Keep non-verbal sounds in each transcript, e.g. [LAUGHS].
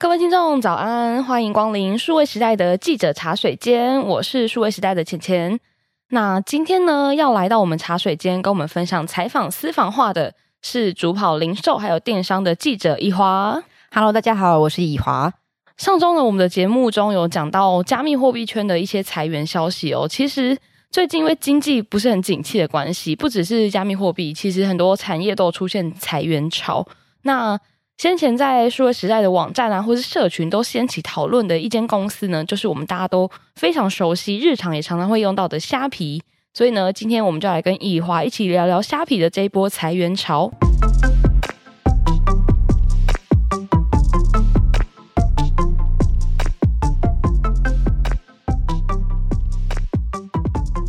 各位听众早安，欢迎光临数位时代的记者茶水间，我是数位时代的浅浅。那今天呢，要来到我们茶水间跟我们分享采访私房话的是主跑零售还有电商的记者以华。Hello，大家好，我是以华。上周呢，我们的节目中有讲到加密货币圈的一些裁员消息哦。其实最近因为经济不是很景气的关系，不只是加密货币，其实很多产业都出现裁员潮。那先前在数位时代的网站啊，或是社群都掀起讨论的一间公司呢，就是我们大家都非常熟悉、日常也常常会用到的虾皮。所以呢，今天我们就来跟易华一起聊聊虾皮的这一波裁员潮。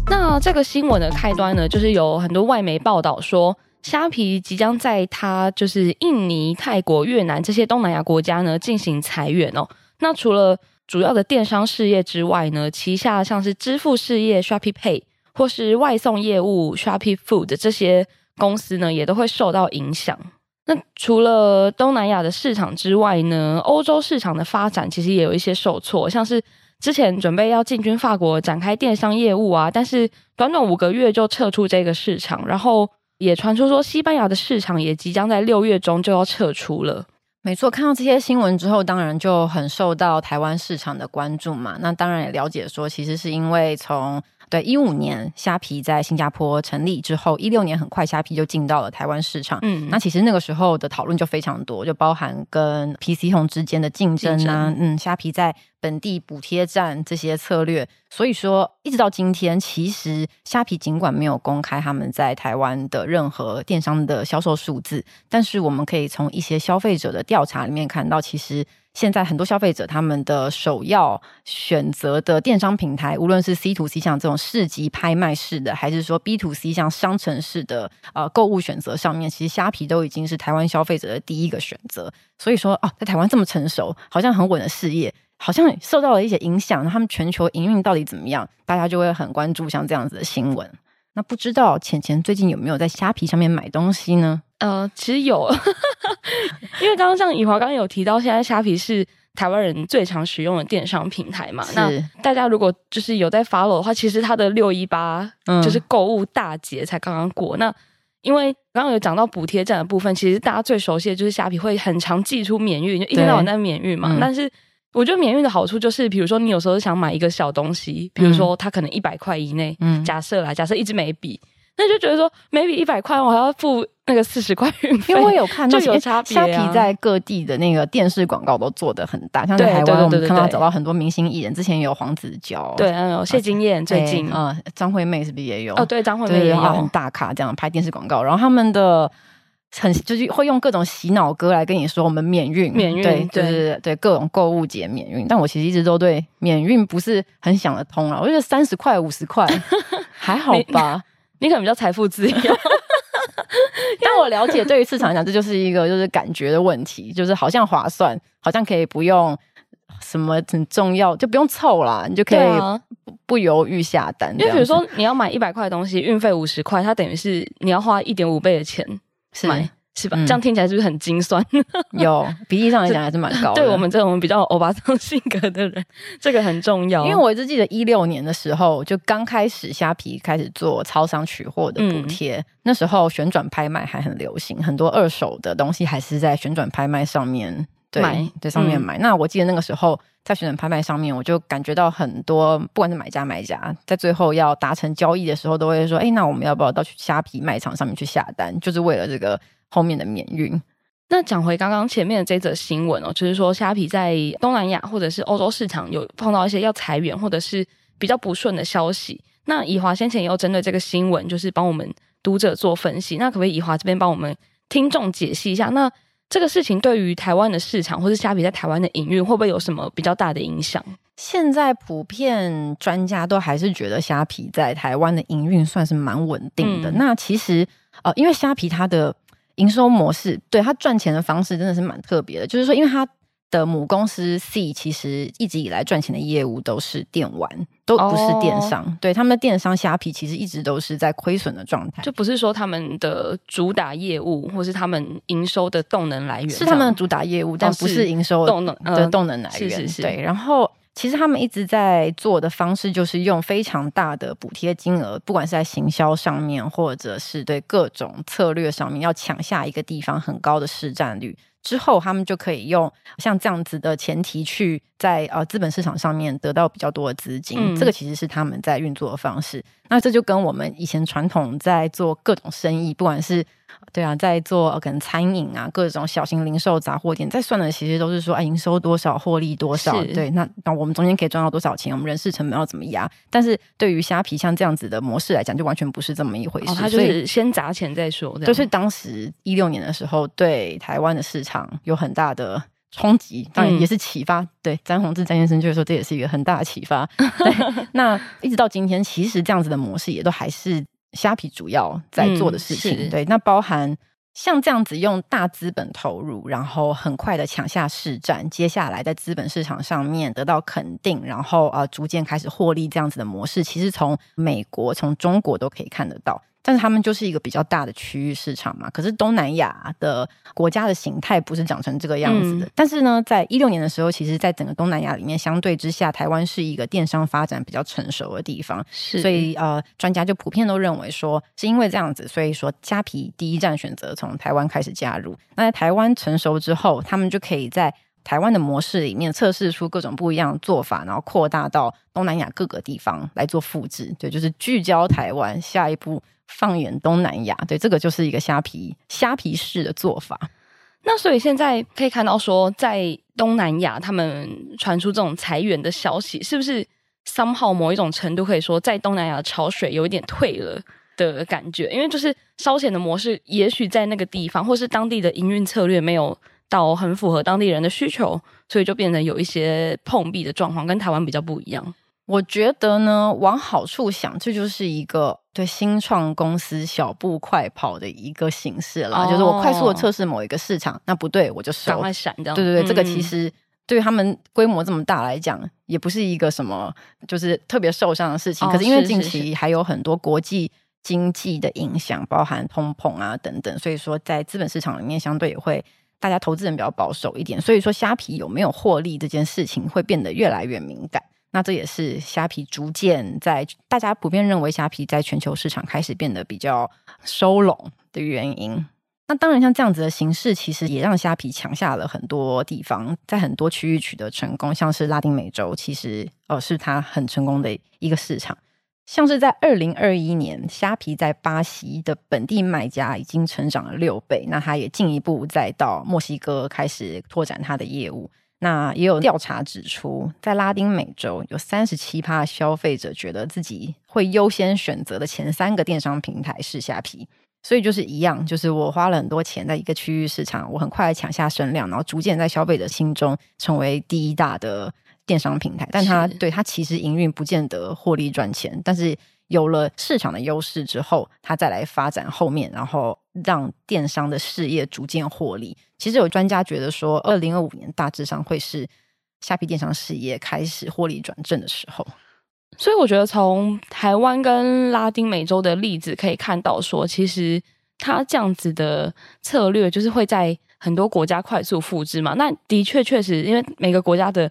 那这个新闻的开端呢，就是有很多外媒报道说。虾皮即将在它就是印尼、泰国、越南这些东南亚国家呢进行裁员哦。那除了主要的电商事业之外呢，旗下像是支付事业 Shopee Pay 或是外送业务 Shopee Food 这些公司呢，也都会受到影响。那除了东南亚的市场之外呢，欧洲市场的发展其实也有一些受挫，像是之前准备要进军法国展开电商业务啊，但是短短五个月就撤出这个市场，然后。也传出说，西班牙的市场也即将在六月中就要撤出了。没错，看到这些新闻之后，当然就很受到台湾市场的关注嘛。那当然也了解说，其实是因为从对，一五年虾皮在新加坡成立之后，一六年很快虾皮就进到了台湾市场。嗯，那其实那个时候的讨论就非常多，就包含跟 PC Home 之间的竞争啊，争嗯，虾皮在本地补贴站这些策略。所以说，一直到今天，其实虾皮尽管没有公开他们在台湾的任何电商的销售数字，但是我们可以从一些消费者的调查里面看到，其实。现在很多消费者他们的首要选择的电商平台，无论是 C to C 像这种市集拍卖式的，还是说 B to C 像商城式的呃购物选择上面，其实虾皮都已经是台湾消费者的第一个选择。所以说哦，在台湾这么成熟，好像很稳的事业，好像受到了一些影响。他们全球营运到底怎么样？大家就会很关注像这样子的新闻。那不知道浅浅最近有没有在虾皮上面买东西呢？呃，其实有，[LAUGHS] 因为刚刚像以华刚刚有提到，现在虾皮是台湾人最常使用的电商平台嘛。是那大家如果就是有在 follow 的话，其实它的六一八就是购物大节才刚刚过。嗯、那因为刚刚有讲到补贴站的部分，其实大家最熟悉的就是虾皮会很常寄出免运，就一天到晚在免运嘛。嗯、但是我觉得免运的好处就是，比如说你有时候想买一个小东西，比如说它可能一百块以内，嗯，假设啦，假设一支眉笔，那就觉得说，maybe 一百块，我还要付那个四十块运费，因为我有看 [LAUGHS] 到就有差别、啊。虾皮在各地的那个电视广告都做的很大，像在台湾我们看到找到很多明星艺人，之前有黄子佼，对，还有谢金燕，最近啊，张惠妹是不是也有？哦，对，张惠妹也有很大咖这样拍电视广告，然后他们的。很就是会用各种洗脑歌来跟你说我们免运，免运，对，就是对各种购物节免运。但我其实一直都对免运不是很想得通啊。我觉得三十块、五十块 [LAUGHS] 还好吧，你，可能比较财富自由。[LAUGHS] 但我了解，对于市场来讲，这就是一个就是感觉的问题，就是好像划算，好像可以不用什么很重要，就不用凑啦，你就可以不不犹豫下单。因为比如说你要买一百块的东西，运费五十块，它等于是你要花一点五倍的钱。是买是吧？嗯、这样听起来是不是很精算？[LAUGHS] 有比例上来讲还是蛮高的。对我们这种比较欧巴桑性格的人，[LAUGHS] 这个很重要。因为我一直记得一六年的时候，就刚开始虾皮开始做超商取货的补贴，嗯、那时候旋转拍卖还很流行，很多二手的东西还是在旋转拍卖上面对买，在上面买。嗯、那我记得那个时候在旋转拍卖上面，我就感觉到很多不管是买家买家，在最后要达成交易的时候，都会说：“哎，那我们要不要到去虾皮卖场上面去下单？”就是为了这个。后面的免运。那讲回刚刚前面的这则新闻哦，就是说虾皮在东南亚或者是欧洲市场有碰到一些要裁员或者是比较不顺的消息。那以华先前也有针对这个新闻，就是帮我们读者做分析。那可不可以以华这边帮我们听众解析一下？那这个事情对于台湾的市场或是虾皮在台湾的营运，会不会有什么比较大的影响？现在普遍专家都还是觉得虾皮在台湾的营运算是蛮稳定的。嗯、那其实呃，因为虾皮它的营收模式，对，他赚钱的方式真的是蛮特别的，就是说，因为他的母公司 C 其实一直以来赚钱的业务都是电玩，都不是电商。Oh. 对，他们的电商虾皮其实一直都是在亏损的状态，就不是说他们的主打业务或是他们营收的动能来源，是他们的主打业务，但不是营收动能的动能来源。是是是。对，然后其实他们一直在做的方式就是用非常大的补贴金额，不管是在行销上面，或者是对各种策略上面，要抢下一个地方很高的市占率。之后，他们就可以用像这样子的前提去在呃资本市场上面得到比较多的资金，嗯，这个其实是他们在运作的方式。那这就跟我们以前传统在做各种生意，不管是对啊，在做可能餐饮啊，各种小型零售杂货店，在算的其实都是说，哎，营收多少，获利多少，对，那那我们中间可以赚到多少钱，我们人事成本要怎么压？但是对于虾皮像这样子的模式来讲，就完全不是这么一回事。哦，他就是先砸钱再说，就是当时一六年的时候，对台湾的市场有很大的冲击，当然也是启发。嗯、对，詹宏志詹先生就是说，这也是一个很大的启发。[LAUGHS] 对，那一直到今天，其实这样子的模式也都还是。虾皮主要在做的事情，嗯、对，那包含像这样子用大资本投入，然后很快的抢下市占，接下来在资本市场上面得到肯定，然后呃逐渐开始获利这样子的模式，其实从美国、从中国都可以看得到。但是他们就是一个比较大的区域市场嘛，可是东南亚的国家的形态不是长成这个样子的。嗯、但是呢，在一六年的时候，其实，在整个东南亚里面，相对之下，台湾是一个电商发展比较成熟的地方，是所以呃，专家就普遍都认为说，是因为这样子，所以说虾皮第一站选择从台湾开始加入。那在台湾成熟之后，他们就可以在台湾的模式里面测试出各种不一样的做法，然后扩大到东南亚各个地方来做复制。对，就是聚焦台湾，下一步。放眼东南亚，对，这个就是一个虾皮虾皮式的做法。那所以现在可以看到说，在东南亚他们传出这种裁员的消息，是不是 somehow 某一种程度可以说，在东南亚的潮水有一点退了的感觉？因为就是烧钱的模式，也许在那个地方，或是当地的营运策略没有到很符合当地人的需求，所以就变成有一些碰壁的状况，跟台湾比较不一样。我觉得呢，往好处想，这就是一个对新创公司小步快跑的一个形式了。哦、就是我快速的测试某一个市场，那不对我就收，赶快闪掉。对对对，嗯、这个其实对于他们规模这么大来讲，也不是一个什么就是特别受伤的事情。哦、可是因为近期还有很多国际经济的影响，包含通膨啊等等，所以说在资本市场里面相对也会大家投资人比较保守一点。所以说虾皮有没有获利这件事情会变得越来越敏感。那这也是虾皮逐渐在大家普遍认为虾皮在全球市场开始变得比较收拢的原因。那当然，像这样子的形式，其实也让虾皮抢下了很多地方，在很多区域取得成功，像是拉丁美洲，其实呃是它很成功的一个市场。像是在二零二一年，虾皮在巴西的本地卖家已经成长了六倍，那它也进一步再到墨西哥开始拓展它的业务。那也有调查指出，在拉丁美洲有三十七趴消费者觉得自己会优先选择的前三个电商平台是虾皮，所以就是一样，就是我花了很多钱在一个区域市场，我很快抢下声量，然后逐渐在消费者心中成为第一大的电商平台，但它对它其实营运不见得获利赚钱，但是。有了市场的优势之后，他再来发展后面，然后让电商的事业逐渐获利。其实有专家觉得说，二零二五年大致上会是虾皮电商事业开始获利转正的时候。所以我觉得从台湾跟拉丁美洲的例子可以看到说，说其实他这样子的策略就是会在很多国家快速复制嘛。那的确确实，因为每个国家的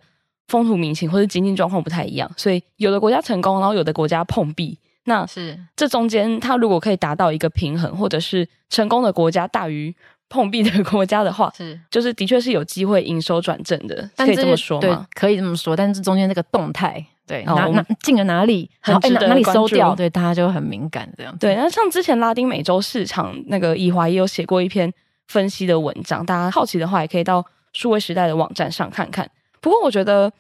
风土民情或者经济状况不太一样，所以有的国家成功，然后有的国家碰壁。那是这中间，它如果可以达到一个平衡，或者是成功的国家大于碰壁的国家的话，是就是的确是有机会营收转正的，但可以这么说吗？对，可以这么说。但是中间这个动态，对，哪哪进了哪里，然后哪哪里收掉，对，大家就很敏感这样子。对，那像之前拉丁美洲市场那个以华也有写过一篇分析的文章，大家好奇的话，也可以到数位时代的网站上看看。不过我觉得。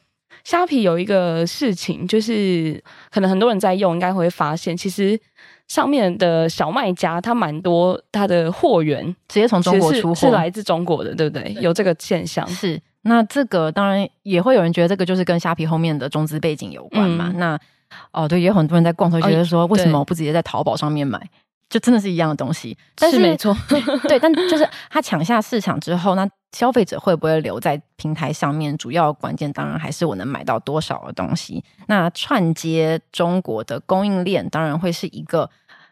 虾皮有一个事情，就是可能很多人在用，应该会发现，其实上面的小卖家他蛮多，他的货源直接从中国出货，是来自中国的，对不对？有这个现象。是，那这个当然也会有人觉得这个就是跟虾皮后面的中资背景有关嘛。嗯、那哦，对，也有很多人在逛，会觉得说，为什么我不直接在淘宝上面买？就真的是一样的东西，但是，是没错，[LAUGHS] 对，但就是他抢下市场之后，那消费者会不会留在平台上面？主要关键当然还是我能买到多少的东西。那串接中国的供应链，当然会是一个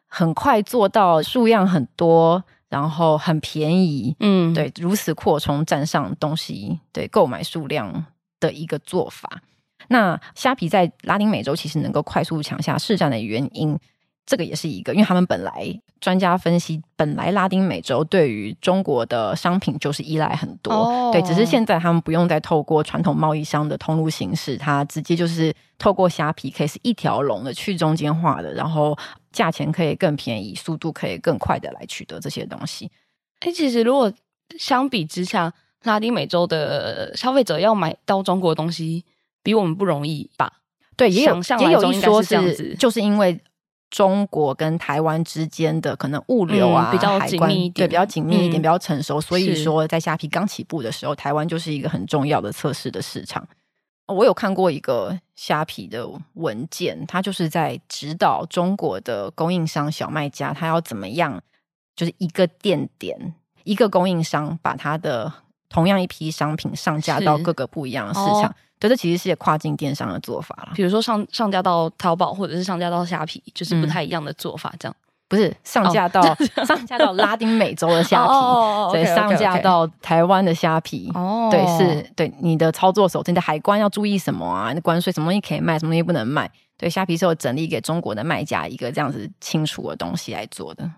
很快做到数量很多，然后很便宜，嗯，对，如此扩充站上东西，对，购买数量的一个做法。那虾皮在拉丁美洲其实能够快速抢下市占的原因。这个也是一个，因为他们本来专家分析，本来拉丁美洲对于中国的商品就是依赖很多，哦、对，只是现在他们不用再透过传统贸易商的通路形式，它直接就是透过虾皮，可以是一条龙的去中间化的，然后价钱可以更便宜，速度可以更快的来取得这些东西。哎，其实如果相比之下，拉丁美洲的消费者要买到中国的东西，比我们不容易吧？对，也有也有一说是就是因为。中国跟台湾之间的可能物流啊，嗯、比较紧密一点，对，比较紧密一点，嗯、比较成熟。所以说，在虾皮刚起步的时候，台湾就是一个很重要的测试的市场。我有看过一个虾皮的文件，它就是在指导中国的供应商小卖家，他要怎么样，就是一个店点一个供应商把他的同样一批商品上架到各个不一样的市场。对，这其实是跨境电商的做法了。比如说上上架到淘宝，或者是上架到虾皮，就是不太一样的做法。这样、嗯、不是上架到、[LAUGHS] 哦、上架到拉丁美洲的虾皮，对，上架到台湾的虾皮。哦，对，是对你的操作手，你的海关要注意什么啊？你关税什么东西可以卖，什么东西不能卖？对，虾皮是有整理给中国的卖家一个这样子清楚的东西来做的。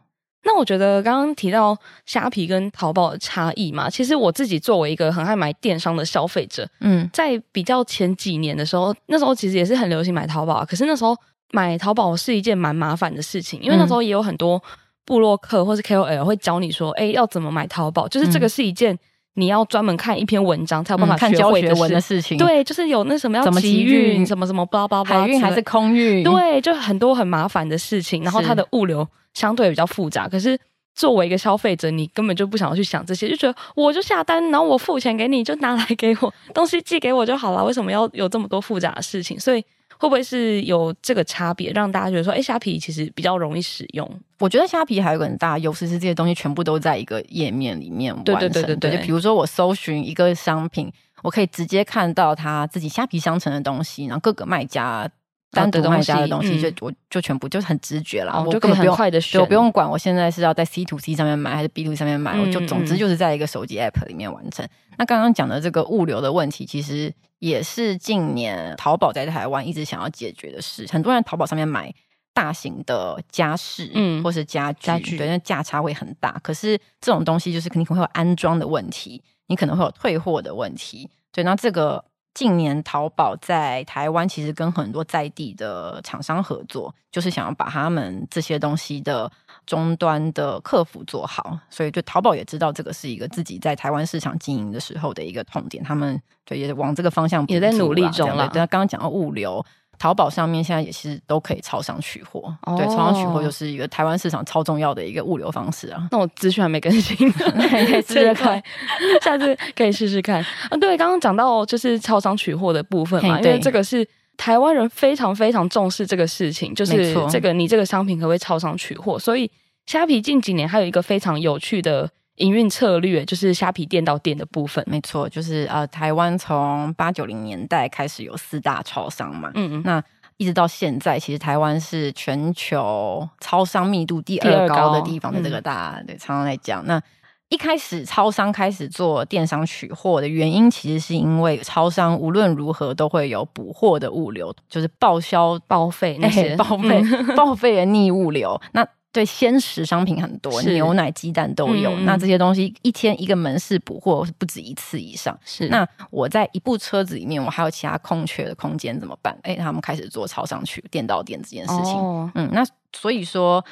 那我觉得刚刚提到虾皮跟淘宝的差异嘛，其实我自己作为一个很爱买电商的消费者，嗯，在比较前几年的时候，那时候其实也是很流行买淘宝，可是那时候买淘宝是一件蛮麻烦的事情，因为那时候也有很多部落客或是 KOL 会教你说，哎，要怎么买淘宝，就是这个是一件你要专门看一篇文章才有办法学会学文的事情，对，就是有那什么要怎么集运，什么什么巴拉巴拉，海运还是空运，对，就很多很麻烦的事情，然后它的物流。相对比较复杂，可是作为一个消费者，你根本就不想要去想这些，就觉得我就下单，然后我付钱给你，就拿来给我东西寄给我就好了，为什么要有这么多复杂的事情？所以会不会是有这个差别，让大家觉得说，哎，虾皮其实比较容易使用？我觉得虾皮还有个很大的优势是这些东西全部都在一个页面里面完成。对对对对对，就比如说我搜寻一个商品，我可以直接看到他自己虾皮商城的东西，然后各个卖家。单独卖家的东西，就我就全部就是很直觉啦，我就根本不用快的选，我不用管我现在是要在 C to C 上面买还是 B to C 上面买，我就总之就是在一个手机 App 里面完成。那刚刚讲的这个物流的问题，其实也是近年淘宝在台湾一直想要解决的事。很多人淘宝上面买大型的家饰，嗯，或是家具，家具对，那价差会很大。可是这种东西就是肯定会有安装的问题，你可能会有退货的问题。对，那这个。近年淘宝在台湾其实跟很多在地的厂商合作，就是想要把他们这些东西的终端的客服做好，所以就淘宝也知道这个是一个自己在台湾市场经营的时候的一个痛点，他们对也往这个方向也在努力中了。对，刚刚讲到物流。淘宝上面现在也是都可以超商取货，哦、对，超商取货就是一个台湾市场超重要的一个物流方式啊。那我资讯还没更新，可以试试看，下次可以试试看。啊，对，刚刚讲到就是超商取货的部分嘛，因为这个是台湾人非常非常重视这个事情，就是这个你这个商品可不可以超商取货？所以虾皮近几年还有一个非常有趣的。营运策略就是虾皮店到店的部分，没错，就是呃，台湾从八九零年代开始有四大超商嘛，嗯嗯，那一直到现在，其实台湾是全球超商密度第二高的地方的这个大，嗯、对，常常来讲，那一开始超商开始做电商取货的原因，其实是因为超商无论如何都会有补货的物流，就是报销报废那些报废报废的逆物流，那。对，鲜食商品很多，牛奶、鸡蛋都有。嗯、那这些东西一天一个门市补货不止一次以上。是，那我在一部车子里面，我还有其他空缺的空间怎么办？哎，他们开始做超商取店到店这件事情。哦、嗯，那所以说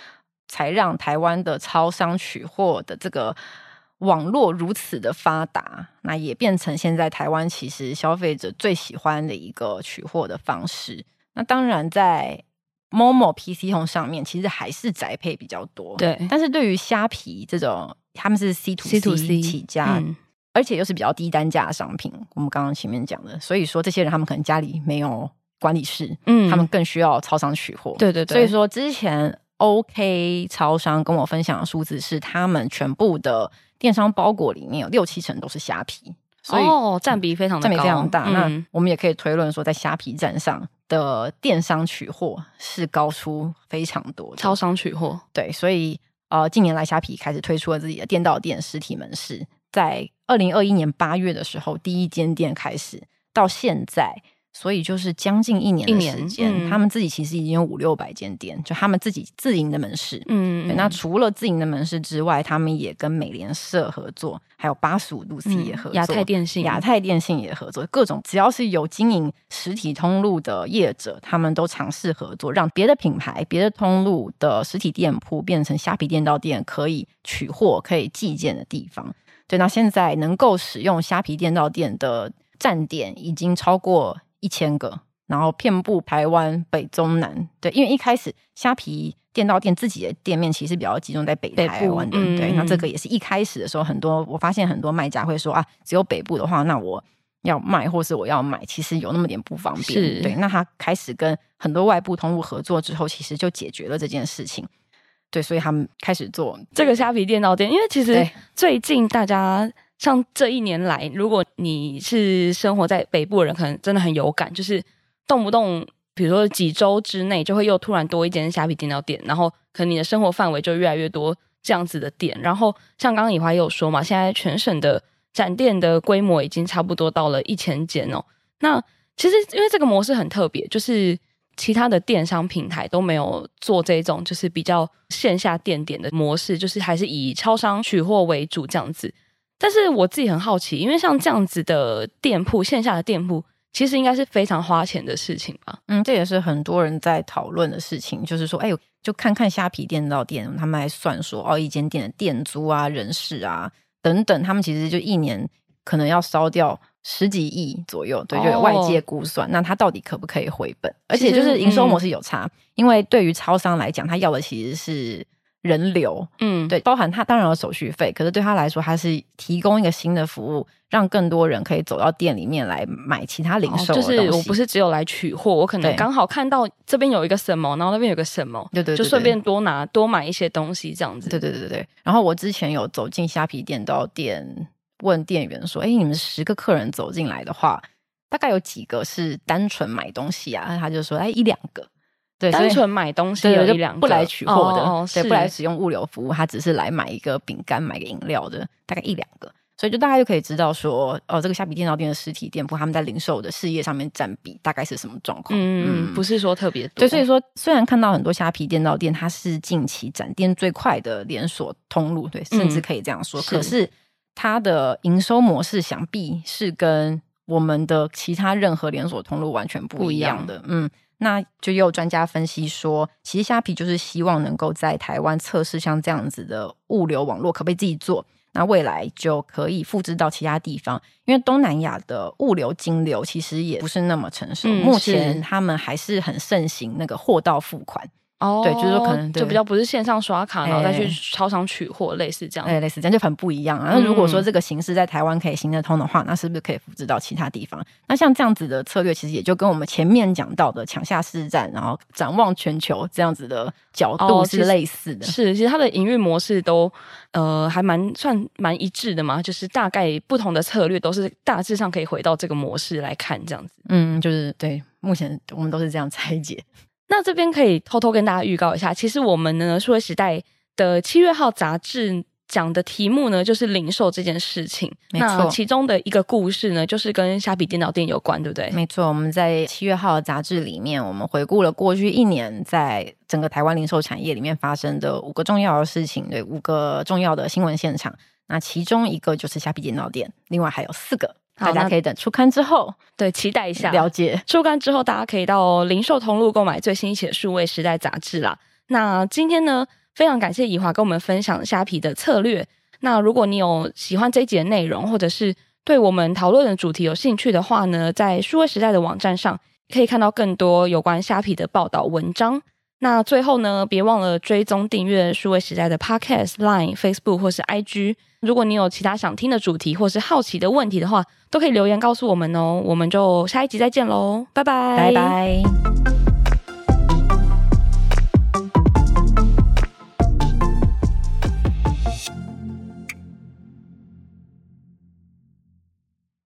才让台湾的超商取货的这个网络如此的发达，那也变成现在台湾其实消费者最喜欢的一个取货的方式。那当然在。Momo PC Home 上面其实还是宅配比较多，对。但是对于虾皮这种，他们是 C to C, C to C 起家，嗯、而且又是比较低单价的商品。我们刚刚前面讲的，所以说这些人他们可能家里没有管理室，嗯，他们更需要超商取货。对对对。所以说之前 OK 超商跟我分享的数字是，他们全部的电商包裹里面有六七成都是虾皮，所以哦，占比非常的，占比非常大。嗯、那我们也可以推论说，在虾皮站上的电商取货是高出非常多的，超商取货。对，所以呃，近年来虾皮开始推出了自己的店到店实体门市，在二零二一年八月的时候，第一间店开始，到现在。所以就是将近一年的时间，嗯、他们自己其实已经有五六百间店，就他们自己自营的门市。嗯，对，那除了自营的门市之外，他们也跟美联社合作，还有八十五度 C 也合作，亚、嗯、太电信、亚太电信也合作，各种只要是有经营实体通路的业者，他们都尝试合作，让别的品牌、别的通路的实体店铺变成虾皮店到店可以取货、可以寄件的地方。对，那现在能够使用虾皮店到店的站点已经超过。一千个，然后遍布台湾北中南。对，因为一开始虾皮店到店自己的店面其实比较集中在北台湾对，那这个也是一开始的时候，很多我发现很多卖家会说啊，只有北部的话，那我要卖或是我要买，其实有那么点不方便。是对，那他开始跟很多外部通路合作之后，其实就解决了这件事情。对，所以他们开始做这个虾皮电到店，因为其实最近大家。像这一年来，如果你是生活在北部的人，可能真的很有感，就是动不动，比如说几周之内，就会又突然多一间虾皮店到店，然后可能你的生活范围就越来越多这样子的店。然后像刚刚以华也有说嘛，现在全省的展店的规模已经差不多到了一千间哦。那其实因为这个模式很特别，就是其他的电商平台都没有做这种就是比较线下店点的模式，就是还是以超商取货为主这样子。但是我自己很好奇，因为像这样子的店铺，线下的店铺，其实应该是非常花钱的事情吧？嗯，这也是很多人在讨论的事情，就是说，哎呦，就看看虾皮店到店，他们还算说，哦，一间店的店租啊、人事啊等等，他们其实就一年可能要烧掉十几亿左右，对，就有外界估算，哦、那他到底可不可以回本？而且就是营收模式有差，嗯、因为对于超商来讲，他要的其实是。人流，嗯，对，包含他当然有手续费，可是对他来说，他是提供一个新的服务，让更多人可以走到店里面来买其他零售。就是我不是只有来取货，我可能刚好看到这边有一个什么，然后那边有个什么，对对，就顺便多拿多买一些东西这样子。对对对对。然后我之前有走进虾皮店到店，问店员说：“哎，你们十个客人走进来的话，大概有几个是单纯买东西啊？”他就说：“哎，一两个。”对，单纯买东西有一两个，不来取货的，哦、对，不来使用物流服务，他只是来买一个饼干、买个饮料的，大概一两个。所以就大家就可以知道说，哦，这个虾皮电脑店的实体店铺，他们在零售的事业上面占比大概是什么状况？嗯，嗯不是说特别多。对，所以说虽然看到很多虾皮电脑店，它是近期展店最快的连锁通路，对，甚至可以这样说。嗯、可是它的营收模式想必是跟我们的其他任何连锁通路完全不一样的。样嗯。那就也有专家分析说，其实虾皮就是希望能够在台湾测试像这样子的物流网络，可不可以自己做？那未来就可以复制到其他地方，因为东南亚的物流金流其实也不是那么成熟，嗯、目前他们还是很盛行那个货到付款。哦，对，就是说可能就比较不是线上刷卡，然后再去超商取货，类似这样，对，类似这样就很不一样啊。那如果说这个形式在台湾可以行得通的话，那是不是可以复制到其他地方？那像这样子的策略，其实也就跟我们前面讲到的抢下市占，然后展望全球这样子的角度是类似的。是，其实它的营运模式都呃还蛮算蛮一致的嘛，就是大概不同的策略都是大致上可以回到这个模式来看这样子。嗯，就是对，目前我们都是这样拆解。那这边可以偷偷跟大家预告一下，其实我们呢，数位时代的七月号杂志讲的题目呢，就是零售这件事情。没错。那其中的一个故事呢，就是跟虾皮电脑店有关，对不对？没错，我们在七月号杂志里面，我们回顾了过去一年在整个台湾零售产业里面发生的五个重要的事情，对，五个重要的新闻现场。那其中一个就是虾皮电脑店，另外还有四个。大家可以等出刊之后，对，期待一下了解出刊之后，大家可以到零售通路购买最新一期的数位时代杂志啦。那今天呢，非常感谢以华跟我们分享虾皮的策略。那如果你有喜欢这一集的内容，或者是对我们讨论的主题有兴趣的话呢，在数位时代的网站上可以看到更多有关虾皮的报道文章。那最后呢，别忘了追踪订阅数位时代的 Podcast、Line、Facebook 或是 IG。如果你有其他想听的主题或是好奇的问题的话，都可以留言告诉我们哦。我们就下一集再见喽，拜拜，拜拜。